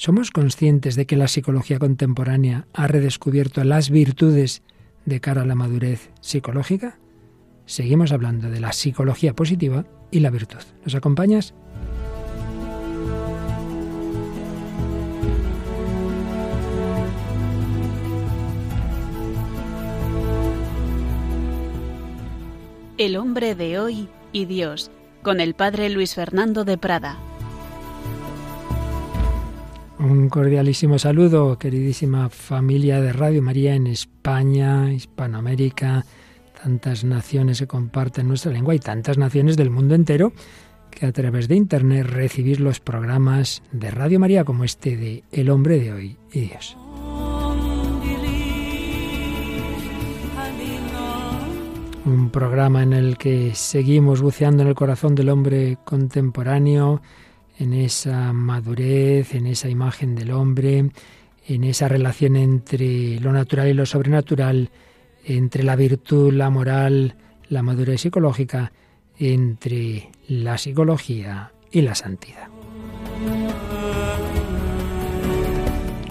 ¿Somos conscientes de que la psicología contemporánea ha redescubierto las virtudes de cara a la madurez psicológica? Seguimos hablando de la psicología positiva y la virtud. ¿Nos acompañas? El hombre de hoy y Dios, con el padre Luis Fernando de Prada. Un cordialísimo saludo, queridísima familia de Radio María en España, Hispanoamérica, tantas naciones que comparten nuestra lengua y tantas naciones del mundo entero que a través de Internet recibís los programas de Radio María como este de El hombre de hoy y Dios. Un programa en el que seguimos buceando en el corazón del hombre contemporáneo, en esa madurez, en esa imagen del hombre, en esa relación entre lo natural y lo sobrenatural, entre la virtud, la moral, la madurez psicológica, entre la psicología y la santidad.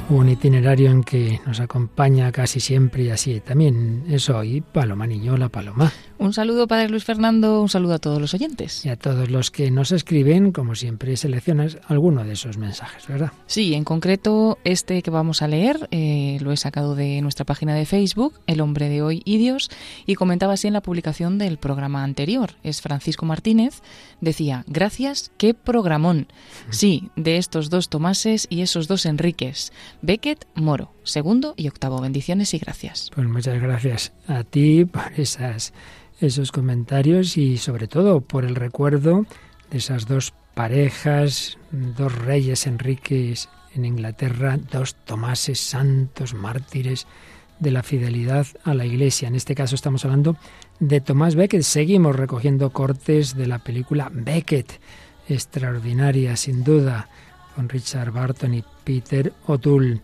un itinerario en que nos acompaña casi siempre y así también es hoy Paloma Niño, la Paloma. Un saludo, Padre Luis Fernando, un saludo a todos los oyentes. Y a todos los que nos escriben, como siempre seleccionas alguno de esos mensajes, ¿verdad? Sí, en concreto este que vamos a leer eh, lo he sacado de nuestra página de Facebook, El hombre de hoy y Dios, y comentaba así en la publicación del programa anterior. Es Francisco Martínez, decía, gracias, qué programón. Sí, de estos dos Tomases y esos dos Enriques, Beckett Moro, segundo y octavo. Bendiciones y gracias. Pues muchas gracias a ti por esas esos comentarios y sobre todo por el recuerdo de esas dos parejas, dos reyes Enriques en Inglaterra, dos Tomases santos mártires de la fidelidad a la Iglesia. En este caso estamos hablando de Tomás Becket. Seguimos recogiendo cortes de la película Becket, extraordinaria sin duda, con Richard Barton y Peter O'Toole.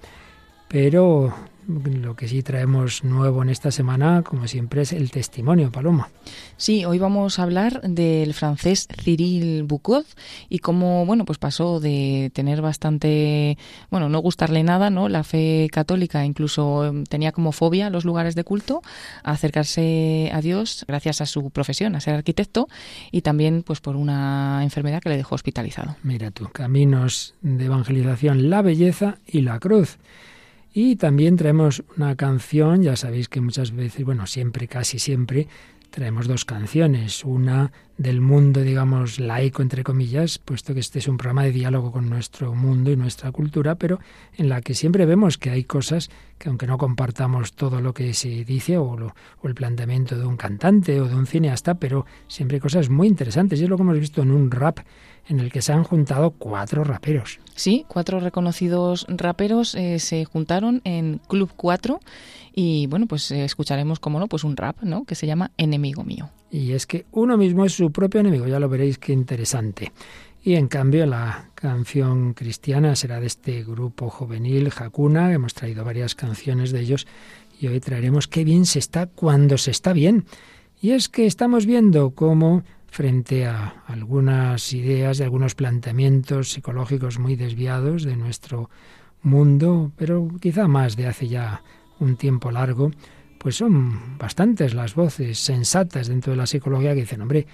Pero lo que sí traemos nuevo en esta semana, como siempre, es el testimonio, Paloma. Sí, hoy vamos a hablar del francés Cyril Boucaud y cómo, bueno, pues pasó de tener bastante, bueno, no gustarle nada, ¿no? La fe católica, incluso em, tenía como fobia los lugares de culto, a acercarse a Dios gracias a su profesión, a ser arquitecto y también, pues, por una enfermedad que le dejó hospitalizado. Mira tú, caminos de evangelización, la belleza y la cruz. Y también traemos una canción, ya sabéis que muchas veces, bueno, siempre, casi siempre, traemos dos canciones. Una del mundo, digamos, laico, entre comillas, puesto que este es un programa de diálogo con nuestro mundo y nuestra cultura, pero en la que siempre vemos que hay cosas que, aunque no compartamos todo lo que se dice o, o el planteamiento de un cantante o de un cineasta, pero siempre hay cosas muy interesantes. Y es lo que hemos visto en un rap en el que se han juntado cuatro raperos. Sí, cuatro reconocidos raperos eh, se juntaron en Club 4 y bueno, pues eh, escucharemos, como no, pues un rap, ¿no? Que se llama Enemigo Mío. Y es que uno mismo es su propio enemigo, ya lo veréis qué interesante. Y en cambio la canción cristiana será de este grupo juvenil, Hakuna, hemos traído varias canciones de ellos y hoy traeremos qué bien se está cuando se está bien. Y es que estamos viendo cómo frente a algunas ideas, de algunos planteamientos psicológicos muy desviados de nuestro mundo, pero quizá más de hace ya un tiempo largo, pues son bastantes las voces sensatas dentro de la psicología que dicen, hombre,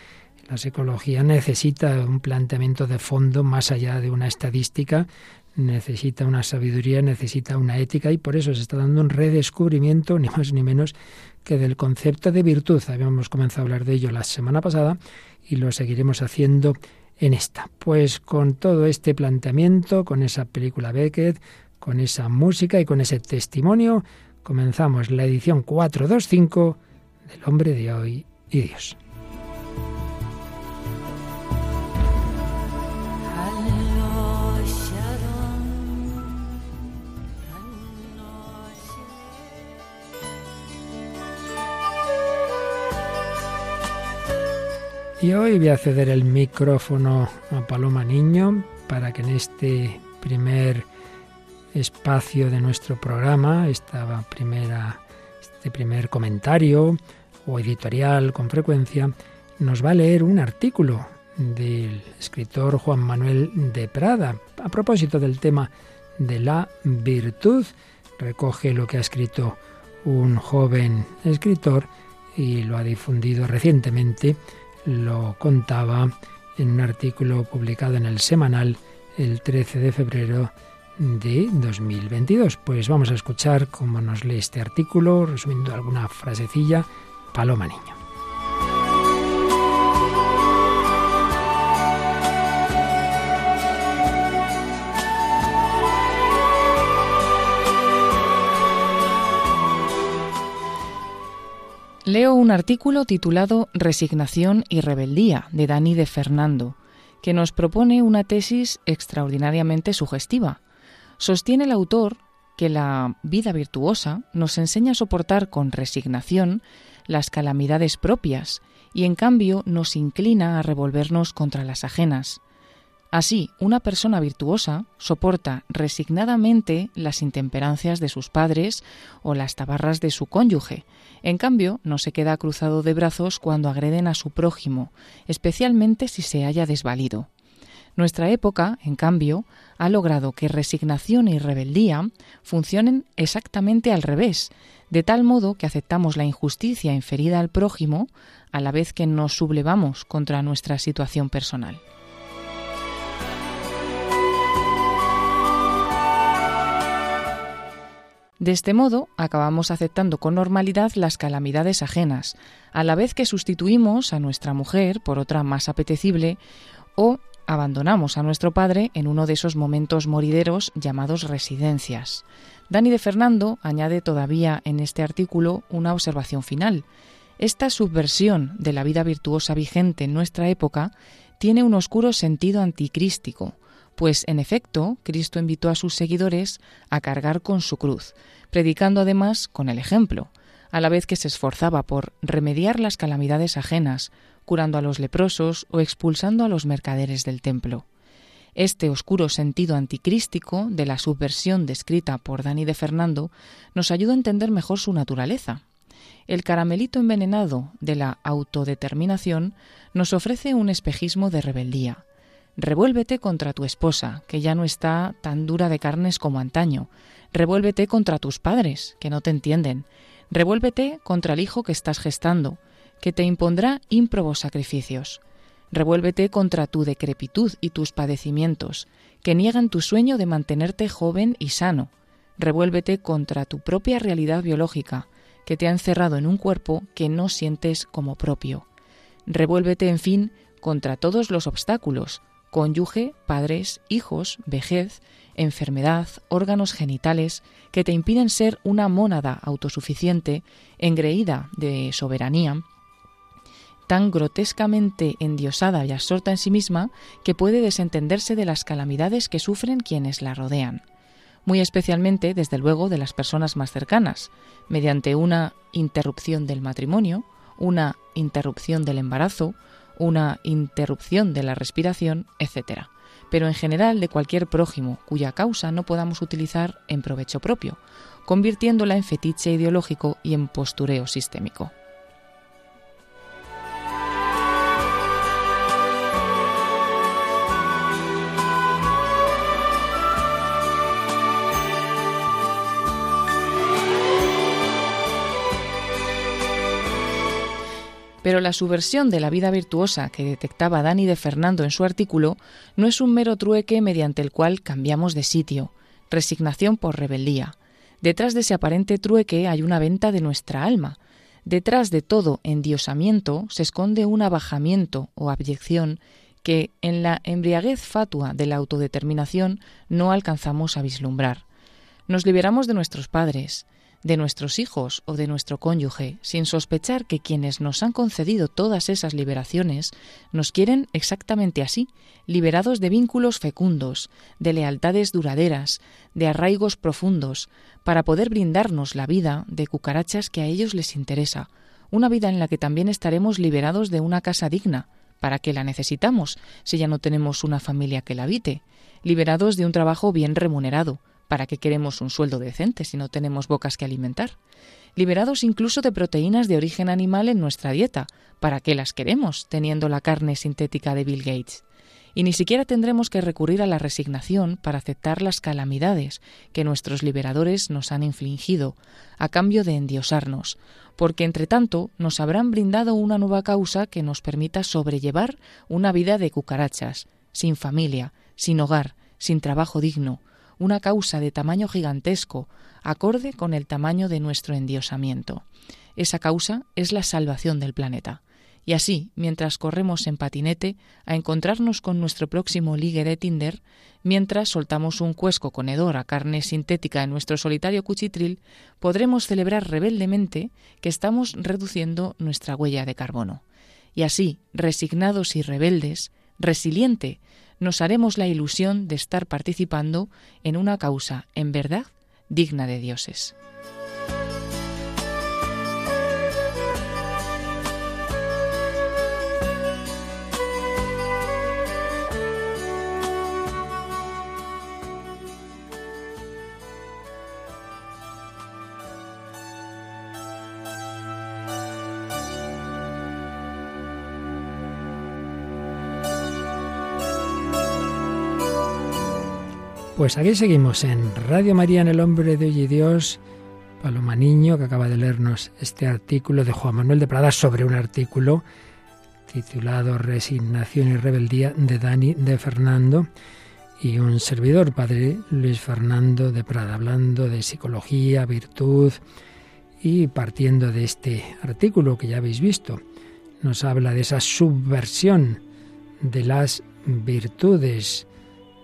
la psicología necesita un planteamiento de fondo más allá de una estadística, necesita una sabiduría, necesita una ética y por eso se está dando un redescubrimiento, ni más ni menos que del concepto de virtud. Habíamos comenzado a hablar de ello la semana pasada y lo seguiremos haciendo en esta. Pues con todo este planteamiento, con esa película Beckett, con esa música y con ese testimonio, comenzamos la edición 425 del hombre de hoy y Dios. Y hoy voy a ceder el micrófono a Paloma Niño para que en este primer espacio de nuestro programa, esta primera, este primer comentario o editorial con frecuencia, nos va a leer un artículo del escritor Juan Manuel de Prada a propósito del tema de la virtud. Recoge lo que ha escrito un joven escritor y lo ha difundido recientemente. Lo contaba en un artículo publicado en el semanal el 13 de febrero de 2022. Pues vamos a escuchar cómo nos lee este artículo, resumiendo alguna frasecilla, Paloma Niño. Leo un artículo titulado Resignación y rebeldía de Dani de Fernando, que nos propone una tesis extraordinariamente sugestiva. Sostiene el autor que la vida virtuosa nos enseña a soportar con resignación las calamidades propias y en cambio nos inclina a revolvernos contra las ajenas. Así, una persona virtuosa soporta resignadamente las intemperancias de sus padres o las tabarras de su cónyuge. En cambio, no se queda cruzado de brazos cuando agreden a su prójimo, especialmente si se haya desvalido. Nuestra época, en cambio, ha logrado que resignación y rebeldía funcionen exactamente al revés, de tal modo que aceptamos la injusticia inferida al prójimo a la vez que nos sublevamos contra nuestra situación personal. De este modo, acabamos aceptando con normalidad las calamidades ajenas, a la vez que sustituimos a nuestra mujer por otra más apetecible o abandonamos a nuestro padre en uno de esos momentos morideros llamados residencias. Dani de Fernando añade todavía en este artículo una observación final. Esta subversión de la vida virtuosa vigente en nuestra época tiene un oscuro sentido anticrístico, pues en efecto Cristo invitó a sus seguidores a cargar con su cruz, predicando además con el ejemplo, a la vez que se esforzaba por remediar las calamidades ajenas, curando a los leprosos o expulsando a los mercaderes del templo. Este oscuro sentido anticrístico de la subversión descrita por Dani de Fernando nos ayuda a entender mejor su naturaleza. El caramelito envenenado de la autodeterminación nos ofrece un espejismo de rebeldía, Revuélvete contra tu esposa, que ya no está tan dura de carnes como antaño. Revuélvete contra tus padres, que no te entienden. Revuélvete contra el hijo que estás gestando, que te impondrá ímprobos sacrificios. Revuélvete contra tu decrepitud y tus padecimientos, que niegan tu sueño de mantenerte joven y sano. Revuélvete contra tu propia realidad biológica, que te ha encerrado en un cuerpo que no sientes como propio. Revuélvete, en fin, contra todos los obstáculos, cónyuge, padres, hijos, vejez, enfermedad, órganos genitales, que te impiden ser una mónada autosuficiente, engreída de soberanía, tan grotescamente endiosada y absorta en sí misma que puede desentenderse de las calamidades que sufren quienes la rodean, muy especialmente, desde luego, de las personas más cercanas, mediante una interrupción del matrimonio, una interrupción del embarazo, una interrupción de la respiración, etc. Pero en general de cualquier prójimo cuya causa no podamos utilizar en provecho propio, convirtiéndola en fetiche ideológico y en postureo sistémico. Pero la subversión de la vida virtuosa que detectaba Dani de Fernando en su artículo no es un mero trueque mediante el cual cambiamos de sitio, resignación por rebeldía. Detrás de ese aparente trueque hay una venta de nuestra alma. Detrás de todo endiosamiento se esconde un abajamiento o abyección que en la embriaguez fatua de la autodeterminación no alcanzamos a vislumbrar. Nos liberamos de nuestros padres, de nuestros hijos o de nuestro cónyuge, sin sospechar que quienes nos han concedido todas esas liberaciones nos quieren exactamente así, liberados de vínculos fecundos, de lealtades duraderas, de arraigos profundos, para poder brindarnos la vida de cucarachas que a ellos les interesa, una vida en la que también estaremos liberados de una casa digna, ¿para qué la necesitamos si ya no tenemos una familia que la habite? Liberados de un trabajo bien remunerado, ¿Para qué queremos un sueldo decente si no tenemos bocas que alimentar? Liberados incluso de proteínas de origen animal en nuestra dieta. ¿Para qué las queremos teniendo la carne sintética de Bill Gates? y ni siquiera tendremos que recurrir a la resignación para aceptar las calamidades que nuestros liberadores nos han infligido, a cambio de endiosarnos, porque entre tanto nos habrán brindado una nueva causa que nos permita sobrellevar una vida de cucarachas, sin familia, sin hogar, sin trabajo digno, una causa de tamaño gigantesco, acorde con el tamaño de nuestro endiosamiento. Esa causa es la salvación del planeta. Y así, mientras corremos en patinete a encontrarnos con nuestro próximo ligue de Tinder, mientras soltamos un cuesco con hedor a carne sintética en nuestro solitario cuchitril, podremos celebrar rebeldemente que estamos reduciendo nuestra huella de carbono. Y así, resignados y rebeldes, resiliente, nos haremos la ilusión de estar participando en una causa, en verdad, digna de dioses. Pues aquí seguimos en Radio María en el Hombre de Hoy y Dios. Paloma Niño, que acaba de leernos este artículo de Juan Manuel de Prada sobre un artículo titulado Resignación y Rebeldía de Dani de Fernando y un servidor, padre Luis Fernando de Prada, hablando de psicología, virtud y partiendo de este artículo que ya habéis visto, nos habla de esa subversión de las virtudes,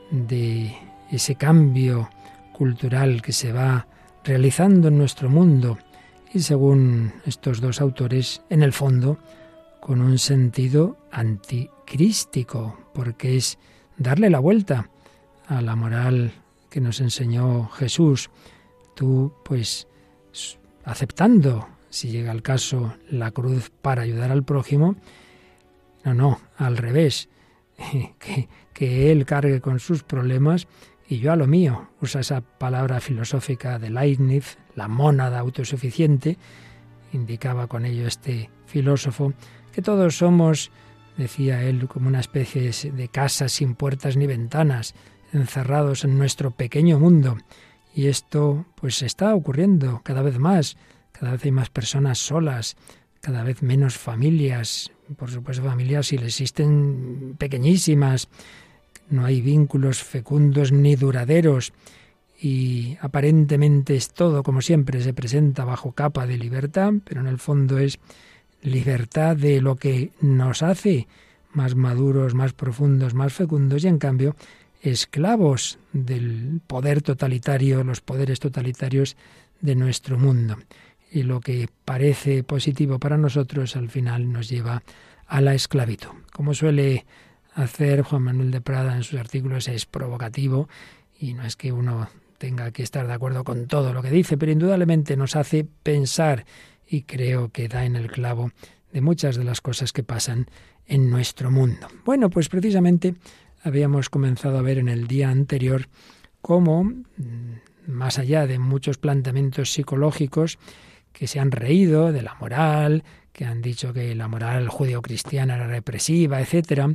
de ese cambio cultural que se va realizando en nuestro mundo y según estos dos autores, en el fondo, con un sentido anticrístico, porque es darle la vuelta a la moral que nos enseñó Jesús. Tú, pues, aceptando, si llega el caso, la cruz para ayudar al prójimo, no, no, al revés, que, que Él cargue con sus problemas y yo a lo mío. Usa esa palabra filosófica de Leibniz, la mónada autosuficiente. Indicaba con ello este filósofo que todos somos, decía él, como una especie de casa sin puertas ni ventanas, encerrados en nuestro pequeño mundo. Y esto pues está ocurriendo cada vez más. Cada vez hay más personas solas, cada vez menos familias, por supuesto familias si existen pequeñísimas, no hay vínculos fecundos ni duraderos y aparentemente es todo como siempre se presenta bajo capa de libertad, pero en el fondo es libertad de lo que nos hace más maduros, más profundos, más fecundos y en cambio esclavos del poder totalitario, los poderes totalitarios de nuestro mundo. Y lo que parece positivo para nosotros al final nos lleva a la esclavitud. Como suele hacer Juan Manuel de Prada en sus artículos es provocativo y no es que uno tenga que estar de acuerdo con todo lo que dice, pero indudablemente nos hace pensar y creo que da en el clavo de muchas de las cosas que pasan en nuestro mundo. Bueno, pues precisamente habíamos comenzado a ver en el día anterior cómo, mm, más allá de muchos planteamientos psicológicos que se han reído de la moral, que han dicho que la moral judeocristiana era represiva, etcétera,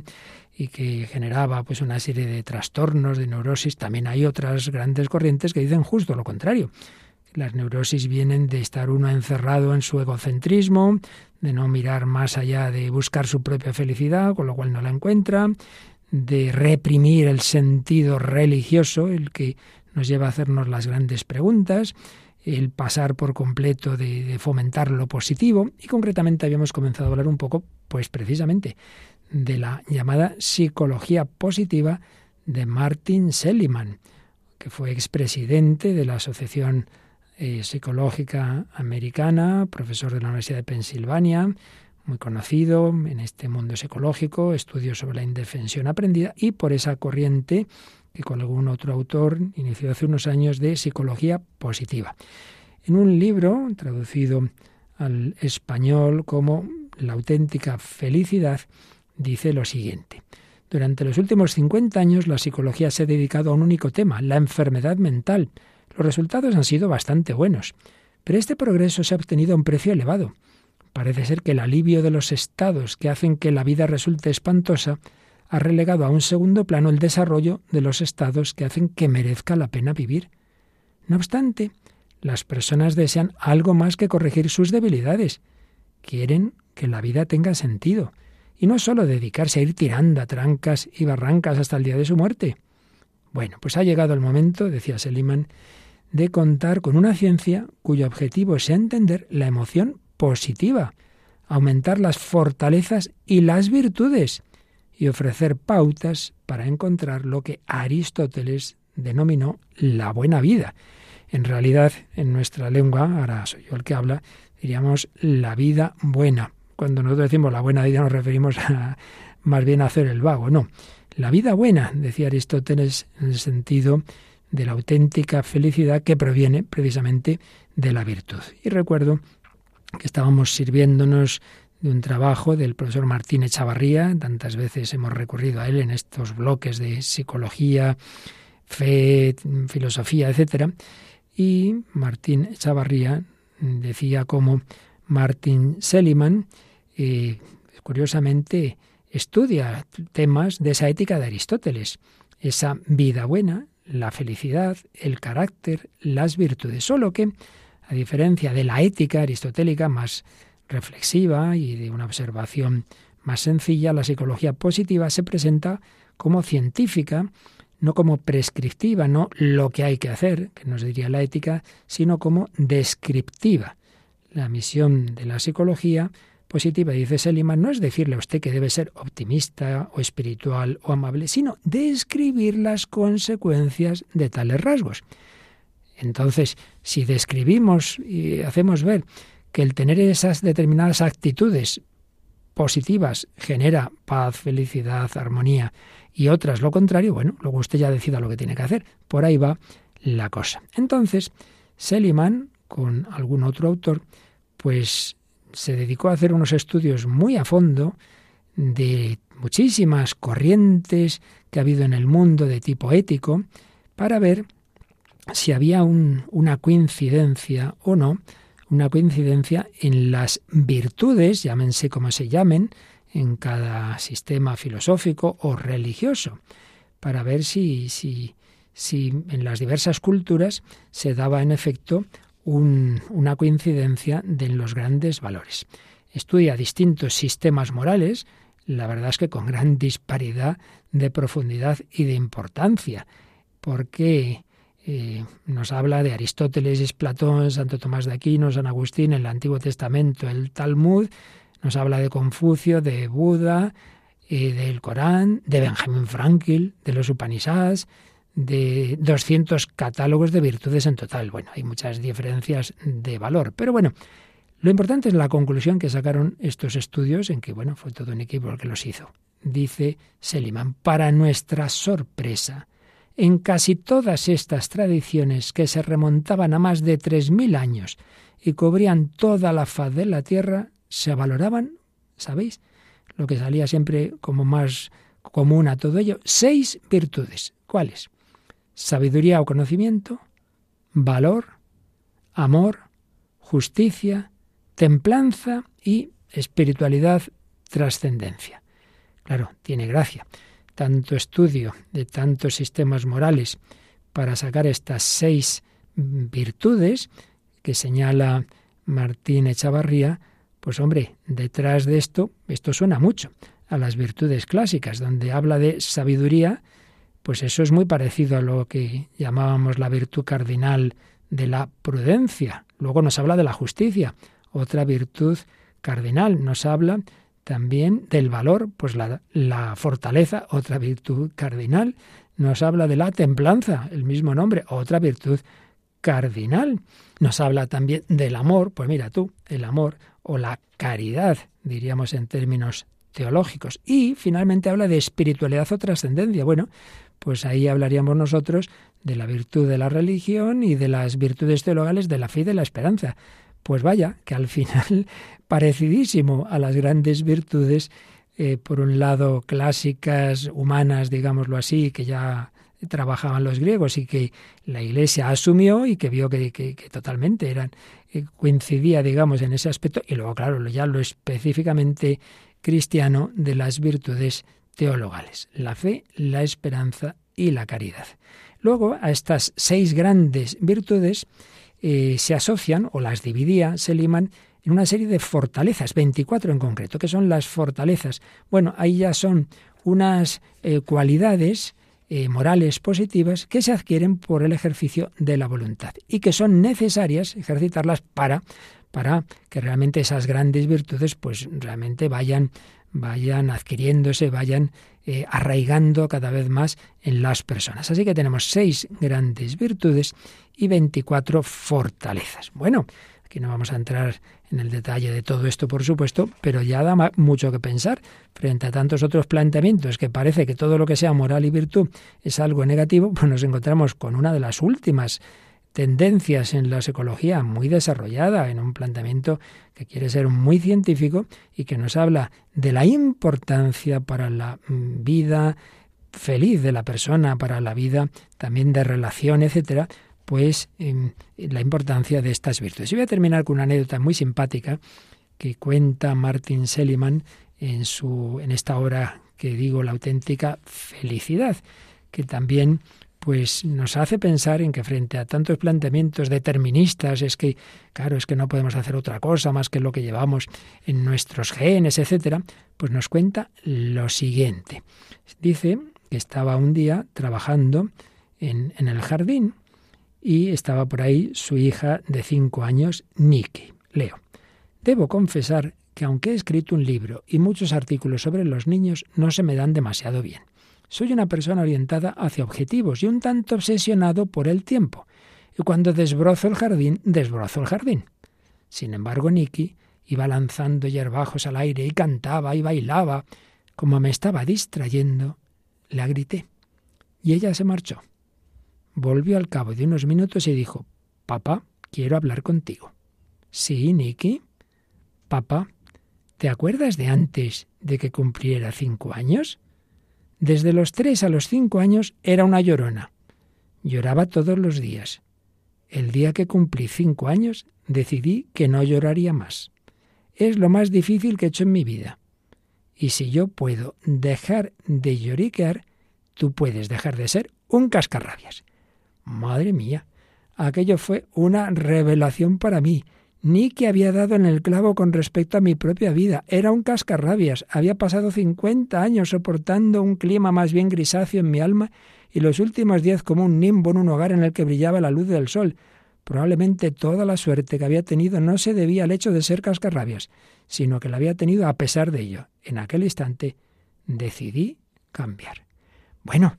y que generaba pues una serie de trastornos, de neurosis. También hay otras grandes corrientes que dicen justo lo contrario. Las neurosis vienen de estar uno encerrado en su egocentrismo, de no mirar más allá de buscar su propia felicidad, con lo cual no la encuentra, de reprimir el sentido religioso, el que nos lleva a hacernos las grandes preguntas, el pasar por completo de, de, fomentar lo positivo y concretamente habíamos comenzado a hablar un poco, pues precisamente, de la llamada psicología positiva de Martin Seligman, que fue expresidente de la Asociación eh, Psicológica Americana, profesor de la Universidad de Pensilvania, muy conocido en este mundo psicológico, estudios sobre la indefensión aprendida y por esa corriente que con algún otro autor inició hace unos años de psicología positiva. En un libro traducido al español como La auténtica felicidad, dice lo siguiente. Durante los últimos 50 años la psicología se ha dedicado a un único tema, la enfermedad mental. Los resultados han sido bastante buenos, pero este progreso se ha obtenido a un precio elevado. Parece ser que el alivio de los estados que hacen que la vida resulte espantosa ha relegado a un segundo plano el desarrollo de los estados que hacen que merezca la pena vivir. No obstante, las personas desean algo más que corregir sus debilidades. Quieren que la vida tenga sentido, y no solo dedicarse a ir tirando a trancas y barrancas hasta el día de su muerte. Bueno, pues ha llegado el momento, decía Seliman, de contar con una ciencia cuyo objetivo sea entender la emoción positiva, aumentar las fortalezas y las virtudes y ofrecer pautas para encontrar lo que Aristóteles denominó la buena vida. En realidad, en nuestra lengua, ahora soy yo el que habla, diríamos la vida buena. Cuando nosotros decimos la buena vida nos referimos a más bien a hacer el vago, no. La vida buena, decía Aristóteles, en el sentido de la auténtica felicidad que proviene precisamente de la virtud. Y recuerdo que estábamos sirviéndonos de un trabajo del profesor Martín Echavarría, tantas veces hemos recurrido a él en estos bloques de psicología, fe, filosofía, etcétera, y Martín Echavarría decía como Martin Seliman, eh, curiosamente, estudia temas de esa ética de Aristóteles, esa vida buena, la felicidad, el carácter, las virtudes. Solo que, a diferencia de la ética aristotélica más reflexiva y de una observación más sencilla, la psicología positiva se presenta como científica, no como prescriptiva, no lo que hay que hacer, que nos diría la ética, sino como descriptiva. La misión de la psicología positiva, dice Seliman, no es decirle a usted que debe ser optimista o espiritual o amable, sino describir las consecuencias de tales rasgos. Entonces, si describimos y hacemos ver que el tener esas determinadas actitudes positivas genera paz, felicidad, armonía, y otras lo contrario, bueno, luego usted ya decida lo que tiene que hacer. Por ahí va la cosa. Entonces, Seliman, con algún otro autor, pues se dedicó a hacer unos estudios muy a fondo de muchísimas corrientes que ha habido en el mundo de tipo ético para ver si había una coincidencia o no, una coincidencia en las virtudes, llámense como se llamen, en cada sistema filosófico o religioso, para ver si, si, si en las diversas culturas se daba en efecto una coincidencia de los grandes valores. Estudia distintos sistemas morales, la verdad es que con gran disparidad de profundidad y de importancia, porque eh, nos habla de Aristóteles, Platón, Santo Tomás de Aquino, San Agustín, el Antiguo Testamento, el Talmud, nos habla de Confucio, de Buda, eh, del Corán, de Benjamin Franklin, de los Upanishads, de 200 catálogos de virtudes en total. Bueno, hay muchas diferencias de valor, pero bueno, lo importante es la conclusión que sacaron estos estudios en que, bueno, fue todo un equipo el que los hizo. Dice Seliman, para nuestra sorpresa, en casi todas estas tradiciones que se remontaban a más de 3.000 años y cubrían toda la faz de la tierra, se valoraban, ¿sabéis? Lo que salía siempre como más común a todo ello, seis virtudes. ¿Cuáles? Sabiduría o conocimiento, valor, amor, justicia, templanza y espiritualidad, trascendencia. Claro, tiene gracia. Tanto estudio de tantos sistemas morales para sacar estas seis virtudes que señala Martín Echavarría, pues hombre, detrás de esto, esto suena mucho a las virtudes clásicas, donde habla de sabiduría, pues eso es muy parecido a lo que llamábamos la virtud cardinal de la prudencia. Luego nos habla de la justicia, otra virtud cardinal. Nos habla también del valor, pues la, la, fortaleza, otra virtud cardinal. Nos habla de la templanza, el mismo nombre, otra virtud cardinal. Nos habla también del amor, pues mira tú, el amor o la caridad, diríamos en términos teológicos. Y finalmente habla de espiritualidad o trascendencia. Bueno, pues ahí hablaríamos nosotros de la virtud de la religión y de las virtudes teologales de la fe y de la esperanza. Pues vaya, que al final parecidísimo a las grandes virtudes, eh, por un lado clásicas, humanas, digámoslo así, que ya trabajaban los griegos y que la Iglesia asumió y que vio que, totalmente eran eh, coincidía, digamos, en ese aspecto y luego, claro, ya lo específicamente cristiano de las virtudes teologales, la fe, la esperanza y la caridad. Luego, a estas seis grandes virtudes eh, se asocian, o las dividía, se liman en una serie de fortalezas, 24 en concreto. que son las fortalezas? Bueno, ahí ya son unas eh, cualidades eh, morales positivas que se adquieren por el ejercicio de la voluntad y que son necesarias ejercitarlas para, para que realmente esas grandes virtudes pues realmente vayan, vayan adquiriéndose, vayan eh, arraigando cada vez más en las personas. Así que tenemos seis grandes virtudes y 24 fortalezas. Bueno, Aquí no vamos a entrar en el detalle de todo esto, por supuesto, pero ya da mucho que pensar frente a tantos otros planteamientos que parece que todo lo que sea moral y virtud es algo negativo, pues nos encontramos con una de las últimas tendencias en la psicología muy desarrollada, en un planteamiento que quiere ser muy científico y que nos habla de la importancia para la mm, vida feliz de la persona, para la vida también de relación, etcétera, pues la importancia de estas virtudes. Y voy a terminar con una anécdota muy simpática que cuenta Martin Seligman en, su, en esta obra que digo la auténtica felicidad, que también pues nos hace pensar en que frente a tantos planteamientos deterministas es que claro, es que no podemos hacer otra cosa más que lo que llevamos en nuestros genes, etcétera, pues nos cuenta lo siguiente. Dice que estaba un día trabajando en, en el jardín y estaba por ahí su hija de cinco años, Nikki. Leo. Debo confesar que aunque he escrito un libro y muchos artículos sobre los niños, no se me dan demasiado bien. Soy una persona orientada hacia objetivos y un tanto obsesionado por el tiempo. Y cuando desbrozo el jardín, desbrozo el jardín. Sin embargo, Nicky iba lanzando yerbajos al aire y cantaba y bailaba. Como me estaba distrayendo, la grité. Y ella se marchó volvió al cabo de unos minutos y dijo, Papá, quiero hablar contigo. Sí, Nicky. Papá, ¿te acuerdas de antes de que cumpliera cinco años? Desde los tres a los cinco años era una llorona. Lloraba todos los días. El día que cumplí cinco años decidí que no lloraría más. Es lo más difícil que he hecho en mi vida. Y si yo puedo dejar de lloriquear, tú puedes dejar de ser un cascarrabias. Madre mía, aquello fue una revelación para mí. Ni que había dado en el clavo con respecto a mi propia vida. Era un cascarrabias. Había pasado cincuenta años soportando un clima más bien grisáceo en mi alma y los últimos diez como un nimbo en un hogar en el que brillaba la luz del sol. Probablemente toda la suerte que había tenido no se debía al hecho de ser cascarrabias, sino que la había tenido a pesar de ello. En aquel instante decidí cambiar. Bueno,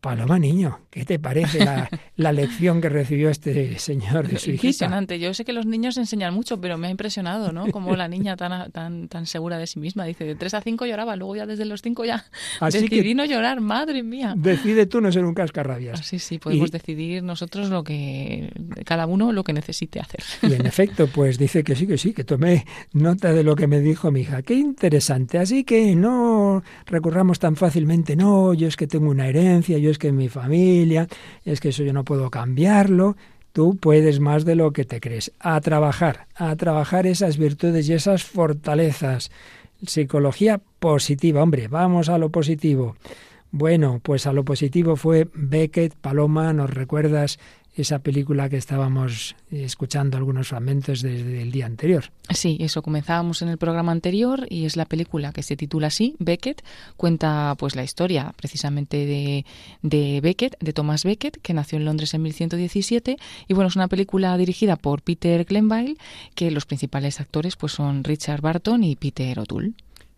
Paloma Niño, ¿qué te parece la, lección que recibió este señor de su Impresionante. Yo sé que los niños enseñan mucho, pero me ha impresionado, ¿no? Como la niña tan, tan, tan segura de sí misma. Dice, de 3 a 5 lloraba, luego ya desde los 5 ya Así decidí no llorar, madre mía. Decide tú no ser un cascarrabias. Sí, sí, podemos decidir nosotros lo que, cada uno lo que necesite hacer. Y en efecto, pues dice que sí, que sí, que tomé nota de lo que me dijo mi hija. Qué interesante. Así que no recurramos tan fácilmente, no, yo es que tengo una herencia yo es que mi familia, es que eso yo no puedo cambiarlo. Tú puedes más de lo que te crees. A trabajar, a trabajar esas virtudes y esas fortalezas. Psicología positiva, hombre, vamos a lo positivo. Bueno, pues a lo positivo fue Beckett, Paloma, ¿nos recuerdas esa película que estábamos escuchando algunos fragmentos desde el día anterior. Sí, eso comenzábamos en el programa anterior y es la película que se titula así, Beckett, cuenta pues la historia precisamente de, de Beckett, de Thomas Beckett, que nació en Londres en 1117 y bueno, es una película dirigida por Peter Glenville, que los principales actores pues son Richard Barton y Peter O'Toole.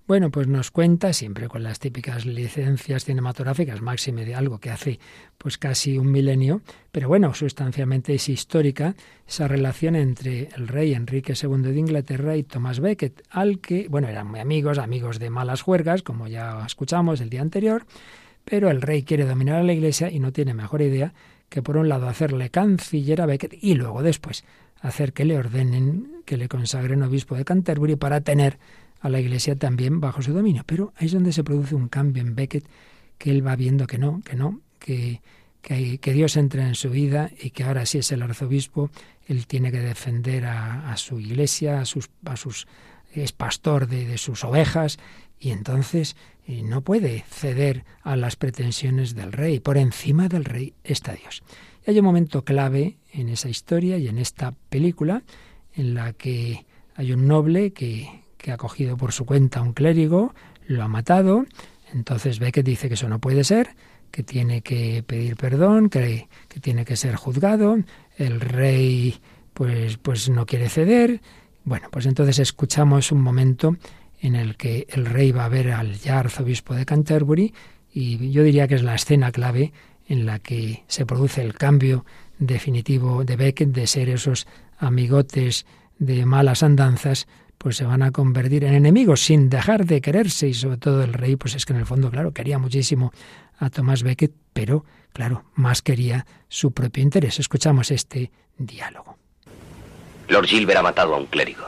Bueno, pues nos cuenta, siempre con las típicas licencias cinematográficas, máxime de algo que hace pues casi un milenio, pero bueno, sustancialmente es histórica esa relación entre el rey Enrique II de Inglaterra y Thomas Becket, al que, bueno, eran muy amigos, amigos de malas juergas, como ya escuchamos el día anterior, pero el rey quiere dominar a la iglesia y no tiene mejor idea que por un lado hacerle canciller a Becket y luego después hacer que le ordenen que le consagren obispo de Canterbury para tener a la Iglesia también bajo su dominio. Pero ahí es donde se produce un cambio en Becket, que él va viendo que no, que no, que, que, Dios entra en su vida y que ahora sí es el arzobispo, él tiene que defender a, su Iglesia, a sus, a sus es pastor de, sus ovejas y entonces eh, no puede ceder a las pretensiones del rey. Por encima del rey está Dios. Y hay un momento clave en esa historia y en esta película en la que hay un noble que, que ha cogido por su cuenta a un clérigo, lo ha matado, entonces Beckett dice que eso no puede ser, que tiene que pedir perdón, que, que tiene que ser juzgado, el rey pues, pues no quiere ceder. Bueno, pues entonces escuchamos un momento en el que el rey va a ver al ya arzobispo de Canterbury y yo diría que es la escena clave en la que se produce el cambio definitivo de Beckett de ser esos amigotes de malas andanzas pues se van a convertir en enemigos sin dejar de quererse y sobre todo el rey pues es que en el fondo claro quería muchísimo a Thomas Becket pero claro más quería su propio interés. Escuchamos este diálogo. Lord Gilbert ha matado a un clérigo.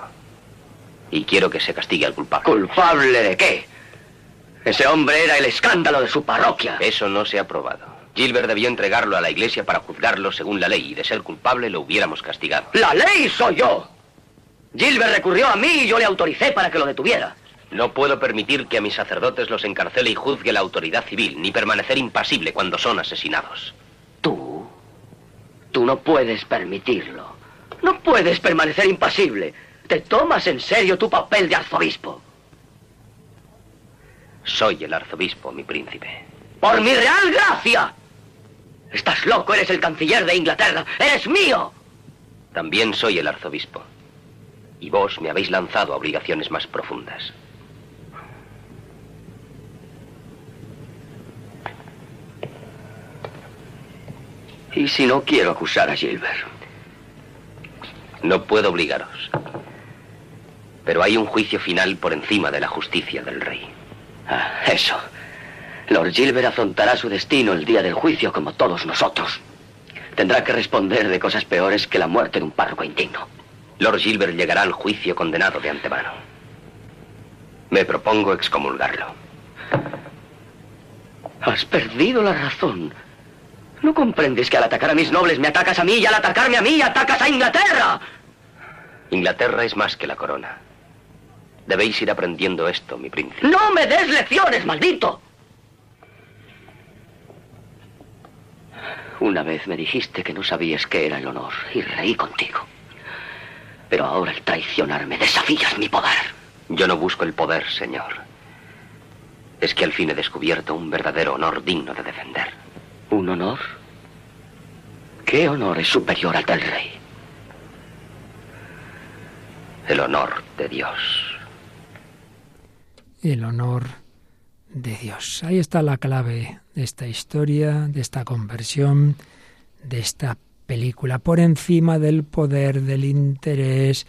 Y quiero que se castigue al culpable. Culpable de qué ese hombre era el escándalo de su parroquia. Eso no se ha probado. Gilbert debió entregarlo a la iglesia para juzgarlo según la ley y de ser culpable lo hubiéramos castigado. La ley soy yo Gilbert recurrió a mí y yo le autoricé para que lo detuviera. No puedo permitir que a mis sacerdotes los encarcele y juzgue la autoridad civil, ni permanecer impasible cuando son asesinados. Tú, tú no puedes permitirlo. No puedes permanecer impasible. Te tomas en serio tu papel de arzobispo. Soy el arzobispo, mi príncipe. ¡Por mi real gracia! Estás loco, eres el canciller de Inglaterra. ¡Eres mío! También soy el arzobispo y vos me habéis lanzado a obligaciones más profundas. ¿Y si no quiero acusar a Gilbert? No puedo obligaros. Pero hay un juicio final por encima de la justicia del rey. Ah, eso. Lord Gilbert afrontará su destino el día del juicio como todos nosotros. Tendrá que responder de cosas peores que la muerte de un párroco indigno. Lord Gilbert llegará al juicio condenado de antemano. Me propongo excomulgarlo. Has perdido la razón. ¿No comprendes que al atacar a mis nobles me atacas a mí y al atacarme a mí atacas a Inglaterra? Inglaterra es más que la corona. Debéis ir aprendiendo esto, mi príncipe. ¡No me des lecciones, maldito! Una vez me dijiste que no sabías qué era el honor y reí contigo. Pero ahora al traicionarme desafías mi poder. Yo no busco el poder, señor. Es que al fin he descubierto un verdadero honor digno de defender. ¿Un honor? ¿Qué honor es superior al del rey? El honor de Dios. El honor de Dios. Ahí está la clave de esta historia, de esta conversión, de esta película, por encima del poder, del interés,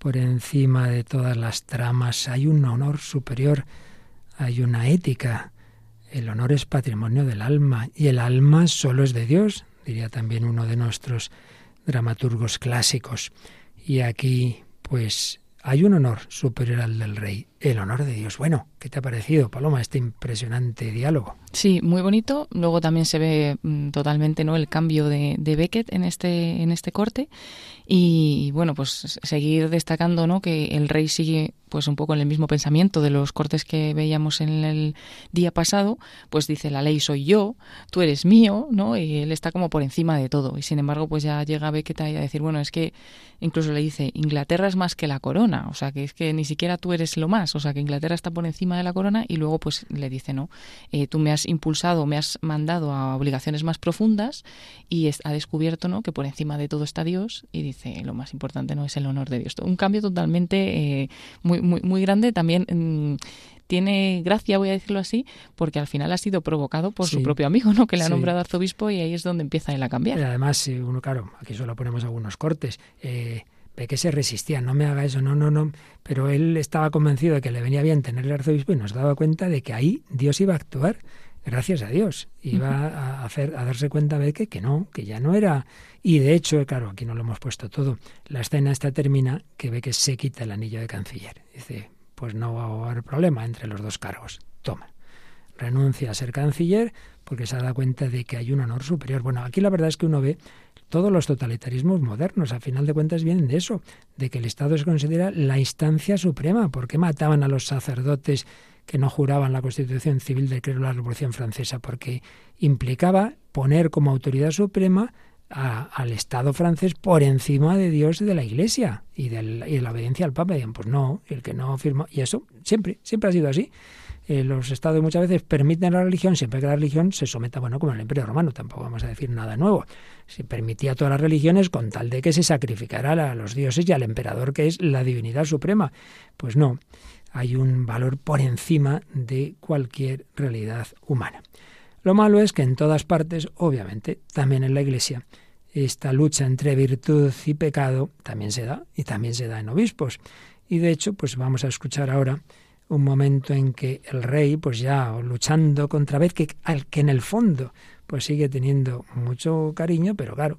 por encima de todas las tramas, hay un honor superior, hay una ética. El honor es patrimonio del alma y el alma solo es de Dios, diría también uno de nuestros dramaturgos clásicos. Y aquí, pues, hay un honor superior al del rey, el honor de Dios. Bueno, ¿qué te ha parecido, Paloma, este impresionante diálogo? Sí, muy bonito. Luego también se ve mm, totalmente no el cambio de, de, Beckett en este en este corte y bueno, pues seguir destacando ¿no? que el rey sigue pues un poco en el mismo pensamiento de los cortes que veíamos en el día pasado, pues dice la ley soy yo, tú eres mío, ¿no? Y él está como por encima de todo. Y sin embargo, pues ya llega Beckett a decir, bueno, es que incluso le dice, Inglaterra es más que la corona, o sea, que es que ni siquiera tú eres lo más, o sea, que Inglaterra está por encima de la corona y luego pues le dice, no, eh, tú me has impulsado, me has mandado a obligaciones más profundas y ha descubierto, ¿no? Que por encima de todo está Dios y dice, lo más importante no es el honor de Dios. Un cambio totalmente eh, muy, muy, muy grande también. Mm, tiene gracia, voy a decirlo así, porque al final ha sido provocado por su propio amigo, ¿no? Que le ha nombrado arzobispo y ahí es donde empieza él a cambiar. Y además, uno, claro, aquí solo ponemos algunos cortes. Eh, ve que se resistía, no me haga eso, no, no, no. Pero él estaba convencido de que le venía bien tener el arzobispo y nos daba cuenta de que ahí Dios iba a actuar gracias a Dios. Iba a hacer, a darse cuenta de que, que no, que ya no era. Y de hecho, claro, aquí no lo hemos puesto todo. La escena esta termina que ve que se quita el anillo de canciller. Dice, pues no va a haber problema entre los dos cargos. Toma. Renuncia a ser canciller porque se ha dado cuenta de que hay un honor superior. Bueno, aquí la verdad es que uno ve todos los totalitarismos modernos, a final de cuentas, vienen de eso, de que el Estado se considera la instancia suprema. ¿Por qué mataban a los sacerdotes que no juraban la Constitución Civil de de la Revolución Francesa? Porque implicaba poner como autoridad suprema al Estado francés por encima de Dios y de la Iglesia y, de la obediencia al Papa. Y pues no, el que no firmó. Y eso siempre, siempre ha sido así. Eh, los estados muchas veces permiten la religión siempre que la religión se someta, bueno, como el Imperio Romano, tampoco vamos a decir nada nuevo. Se permitía todas las religiones con tal de que se sacrificara a los dioses y al emperador, que es la divinidad suprema. Pues no, hay un valor por encima de cualquier realidad humana. Lo malo es que en todas partes, obviamente, también en la Iglesia, esta lucha entre virtud y pecado también se da y también se da en obispos. Y de hecho, pues vamos a escuchar ahora un momento en que el rey, pues ya luchando contra vez que al que en el fondo pues sigue teniendo mucho cariño, pero claro,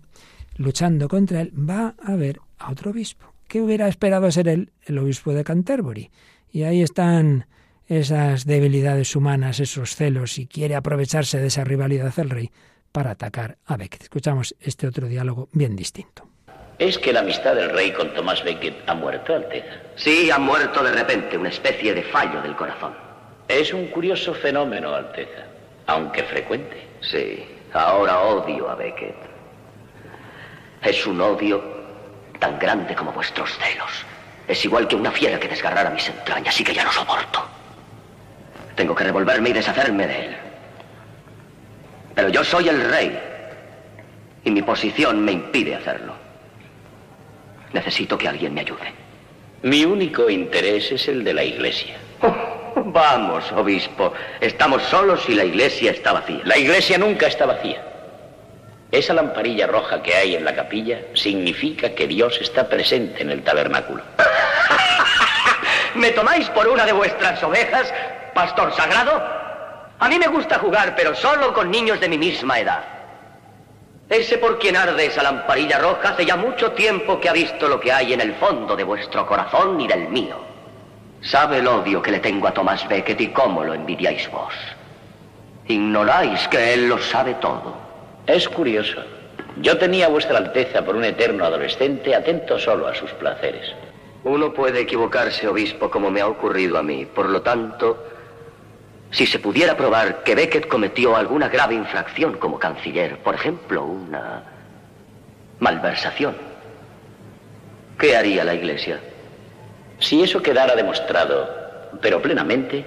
luchando contra él, va a ver a otro obispo. ¿Qué hubiera esperado ser él, el obispo de Canterbury? Y ahí están esas debilidades humanas, esos celos, y quiere aprovecharse de esa rivalidad del rey para atacar a Becket. Escuchamos este otro diálogo bien distinto. ¿Es que la amistad del rey con Tomás Becket ha muerto, Alteza? Sí, ha muerto de repente, una especie de fallo del corazón. Es un curioso fenómeno, Alteza, aunque frecuente. Sí, ahora odio a Becket. Es un odio tan grande como vuestros celos. Es igual que una fiera que desgarrara mis entrañas y que ya no soporto. Tengo que revolverme y deshacerme de él. Pero yo soy el rey y mi posición me impide hacerlo. Necesito que alguien me ayude. Mi único interés es el de la iglesia. vamos, obispo. Estamos solos y la iglesia está vacía. La iglesia nunca está vacía. Esa lamparilla roja que hay en la capilla significa que Dios está presente en el tabernáculo. ¿Me tomáis por una de vuestras ovejas, pastor sagrado? A mí me gusta jugar, pero solo con niños de mi misma edad. Ese por quien arde esa lamparilla roja hace ya mucho tiempo que ha visto lo que hay en el fondo de vuestro corazón y del mío. Sabe el odio que le tengo a Tomás Becket y cómo lo envidiáis vos. Ignoráis que él lo sabe todo. Es curioso. Yo tenía a vuestra Alteza por un eterno adolescente atento solo a sus placeres. Uno puede equivocarse, obispo, como me ha ocurrido a mí. Por lo tanto, si se pudiera probar que Becket cometió alguna grave infracción como canciller, por ejemplo, una malversación, ¿qué haría la Iglesia? Si eso quedara demostrado, pero plenamente,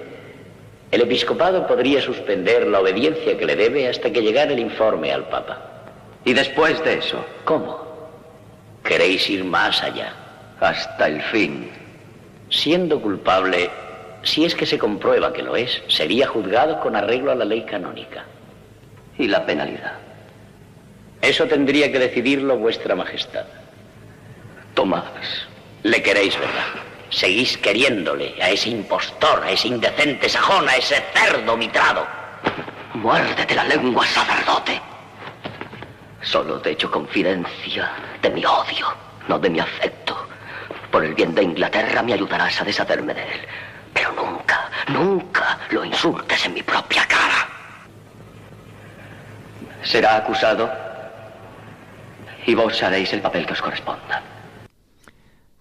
el episcopado podría suspender la obediencia que le debe hasta que llegara el informe al Papa. ¿Y después de eso? ¿Cómo? ¿Queréis ir más allá? Hasta el fin. Siendo culpable, si es que se comprueba que lo es, sería juzgado con arreglo a la ley canónica. ¿Y la penalidad? Eso tendría que decidirlo vuestra majestad. Tomás. Le queréis, ¿verdad? Seguís queriéndole a ese impostor, a ese indecente sajón, a ese cerdo mitrado. Muérdete la lengua, sacerdote. Solo te echo confidencia de mi odio, no de mi afecto. Por el bien de Inglaterra me ayudarás a deshacerme de él. Pero nunca, nunca lo insultes en mi propia cara. Será acusado y vos haréis el papel que os corresponda.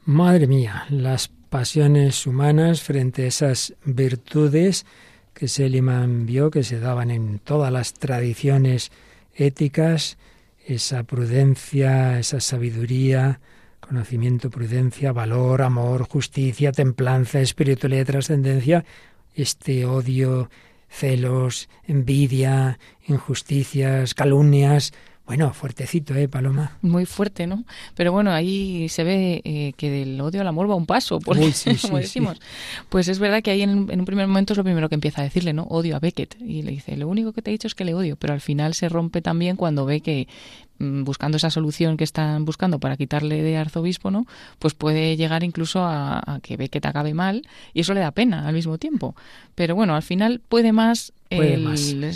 Madre mía, las pasiones humanas frente a esas virtudes que Seliman vio que se daban en todas las tradiciones éticas, esa prudencia, esa sabiduría, conocimiento, prudencia, valor, amor, justicia, templanza, espiritualidad y trascendencia, este odio, celos, envidia, injusticias, calumnias, bueno, fuertecito, ¿eh, Paloma? Muy fuerte, ¿no? Pero bueno, ahí se ve eh, que del odio al amor va un paso, porque, como decimos. Pues es verdad que ahí en, en, un primer momento es lo primero que empieza a decirle, ¿no? Odio a Beckett. Y le dice, lo único que te he dicho es que le odio, pero al final se rompe también cuando ve que buscando esa solución que están buscando para quitarle de arzobispo, ¿no? Pues puede llegar incluso a, que ve que te acabe mal y eso le da pena al mismo tiempo. Pero bueno, al final puede más,